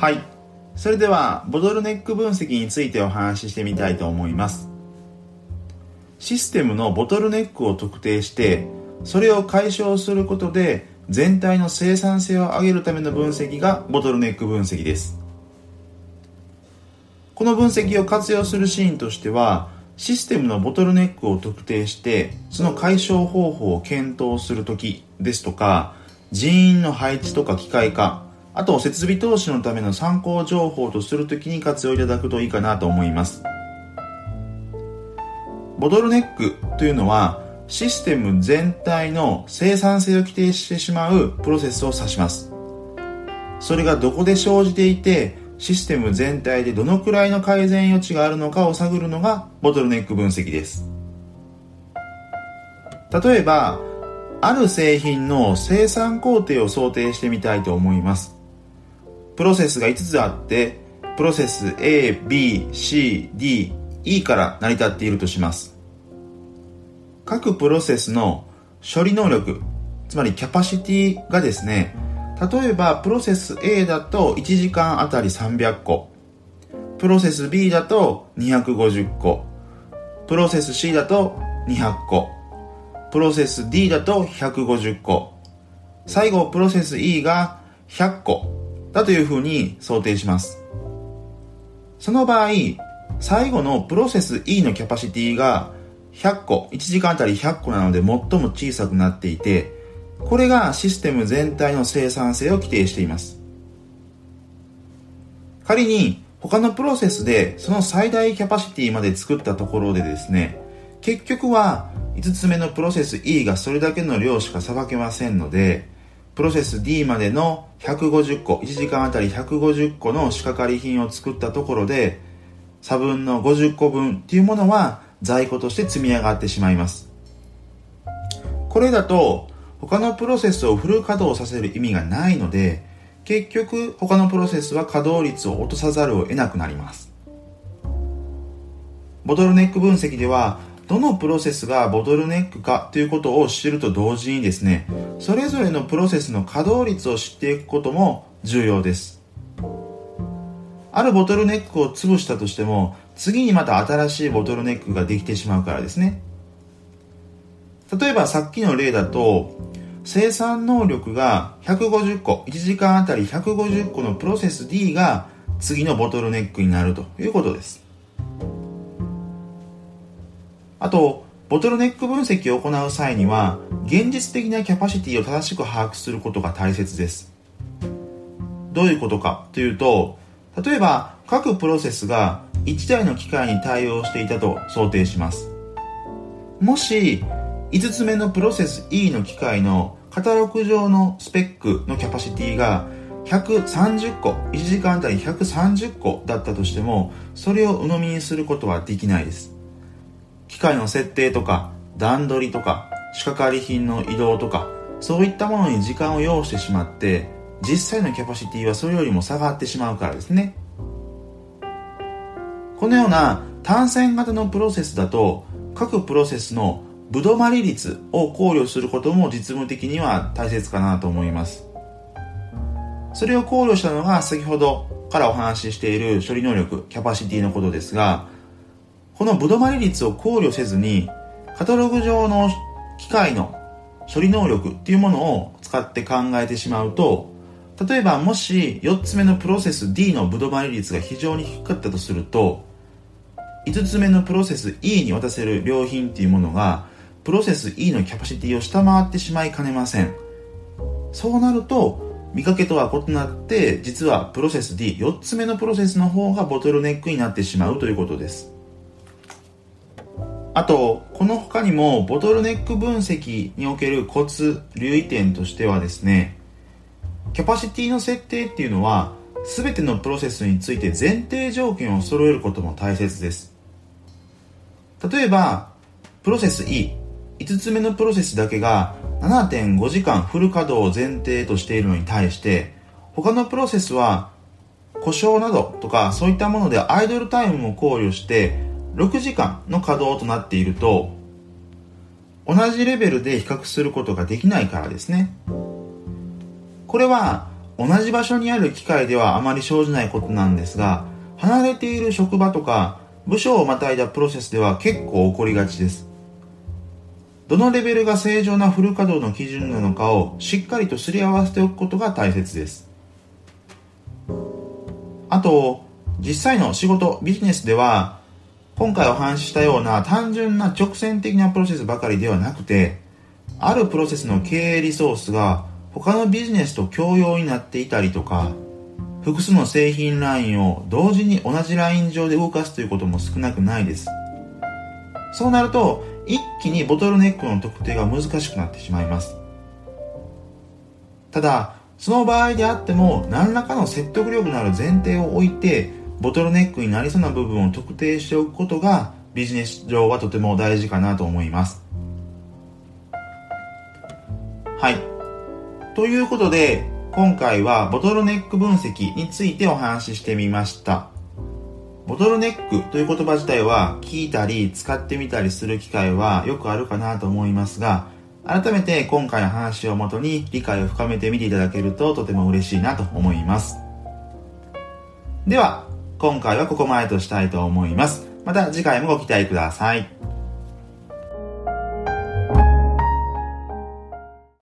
はい。それではボトルネック分析についてお話ししてみたいと思います。システムのボトルネックを特定してそれを解消することで全体の生産性を上げるための分析がボトルネック分析です。この分析を活用するシーンとしてはシステムのボトルネックを特定してその解消方法を検討するときですとか人員の配置とか機械化あと設備投資のための参考情報とするときに活用いただくといいかなと思いますボトルネックというのはシステム全体の生産性を規定してしまうプロセスを指しますそれがどこで生じていてシステム全体でどのくらいの改善余地があるのかを探るのがボトルネック分析です。例えば、ある製品の生産工程を想定してみたいと思います。プロセスが5つあって、プロセス A、B、C、D、E から成り立っているとします。各プロセスの処理能力、つまりキャパシティがですね、例えばプロセス A だと1時間あたり300個プロセス B だと250個プロセス C だと200個プロセス D だと150個最後プロセス E が100個だというふうに想定します。その場合最後のプロセス E のキャパシティが100個1時間あたり100個なので最も小さくなっていてこれがシステム全体の生産性を規定しています。仮に他のプロセスでその最大キャパシティまで作ったところでですね結局は5つ目のプロセス E がそれだけの量しかさばけませんのでプロセス D までの150個1時間あたり150個の仕掛かり品を作ったところで差分の50個分っていうものは在庫として積み上がってしまいます。これだと他のプロセスをフル稼働させる意味がないので結局他のプロセスは稼働率を落とさざるを得なくなります。ボトルネック分析ではどのプロセスがボトルネックかということを知ると同時にですねそれぞれのプロセスの稼働率を知っていくことも重要です。あるボトルネックを潰したとしても次にまた新しいボトルネックができてしまうからですね。例えばさっきの例だと生産能力が150個1時間あたり150個のプロセス D が次のボトルネックになるということです。あとボトルネック分析を行う際には現実的なキャパシティを正しく把握することが大切です。どういうことかというと例えば各プロセスが1台の機械に対応していたと想定します。もし5つ目のプロセス E の機械のカタログ上のスペックのキャパシティが130個1時間あたり130個だったとしてもそれを鵜呑みにすることはできないです。機械の設定とか段取りとか仕掛かり品の移動とかそういったものに時間を要してしまって実際のキャパシティはそれよりも下がってしまうからですね。このような単線型のプロセスだと各プロセスのぶどまり率を考慮することも実務的には大切かなと思います。それを考慮したのが先ほどからお話ししている処理能力キャパシティのことですがこのぶどまり率を考慮せずにカタログ上の機械の処理能力っていうものを使って考えてしまうと例えばもし4つ目のプロセス D のぶどまり率が非常に低かったとすると5つ目のプロセス E に渡せる良品っていうものがプロセス E のキャパシティを下回ってしまいかねません。そうなると見かけとは異なって実はプロセス D4 つ目のプロセスの方がボトルネックになってしまうということです。あとこの他にもボトルネック分析におけるコツ留意点としてはですねキャパシティの設定っていうのは全てのプロセスについて前提条件を揃えることも大切です。例えばプロセス E 5つ目のプロセスだけが7.5時間フル稼働を前提としているのに対して他のプロセスは故障などとかそういったものでアイドルタイムも考慮して6時間の稼働となっていると同じレベルで比較することができないからですねこれは同じ場所にある機械ではあまり生じないことなんですが、離れている職場とか部署をまたいだプロセスでは結構起こりがちです。どのレベルが正常なフル稼働の基準なのかをしっかりとすり合わせておくことが大切です。あと、実際の仕事、ビジネスでは、今回お話ししたような単純な直線的なプロセスばかりではなくて、あるプロセスの経営リソースが他のビジネスと共用になっていたりとか、複数の製品ラインを同時に同じライン上で動かすということも少なくないです。そうなると、一気にボトルネックの特定が難しくなってしまいます。ただ、その場合であっても、何らかの説得力のある前提を置いて、ボトルネックになりそうな部分を特定しておくことが、ビジネス上はとても大事かなと思います。はい。ということで、今回はボトルネック分析についてお話ししてみました。ボトルネックという言葉自体は聞いたり使ってみたりする機会はよくあるかなと思いますが、改めて今回の話をもとに理解を深めてみていただけるととても嬉しいなと思います。では、今回はここまでとしたいと思います。また次回もご期待ください。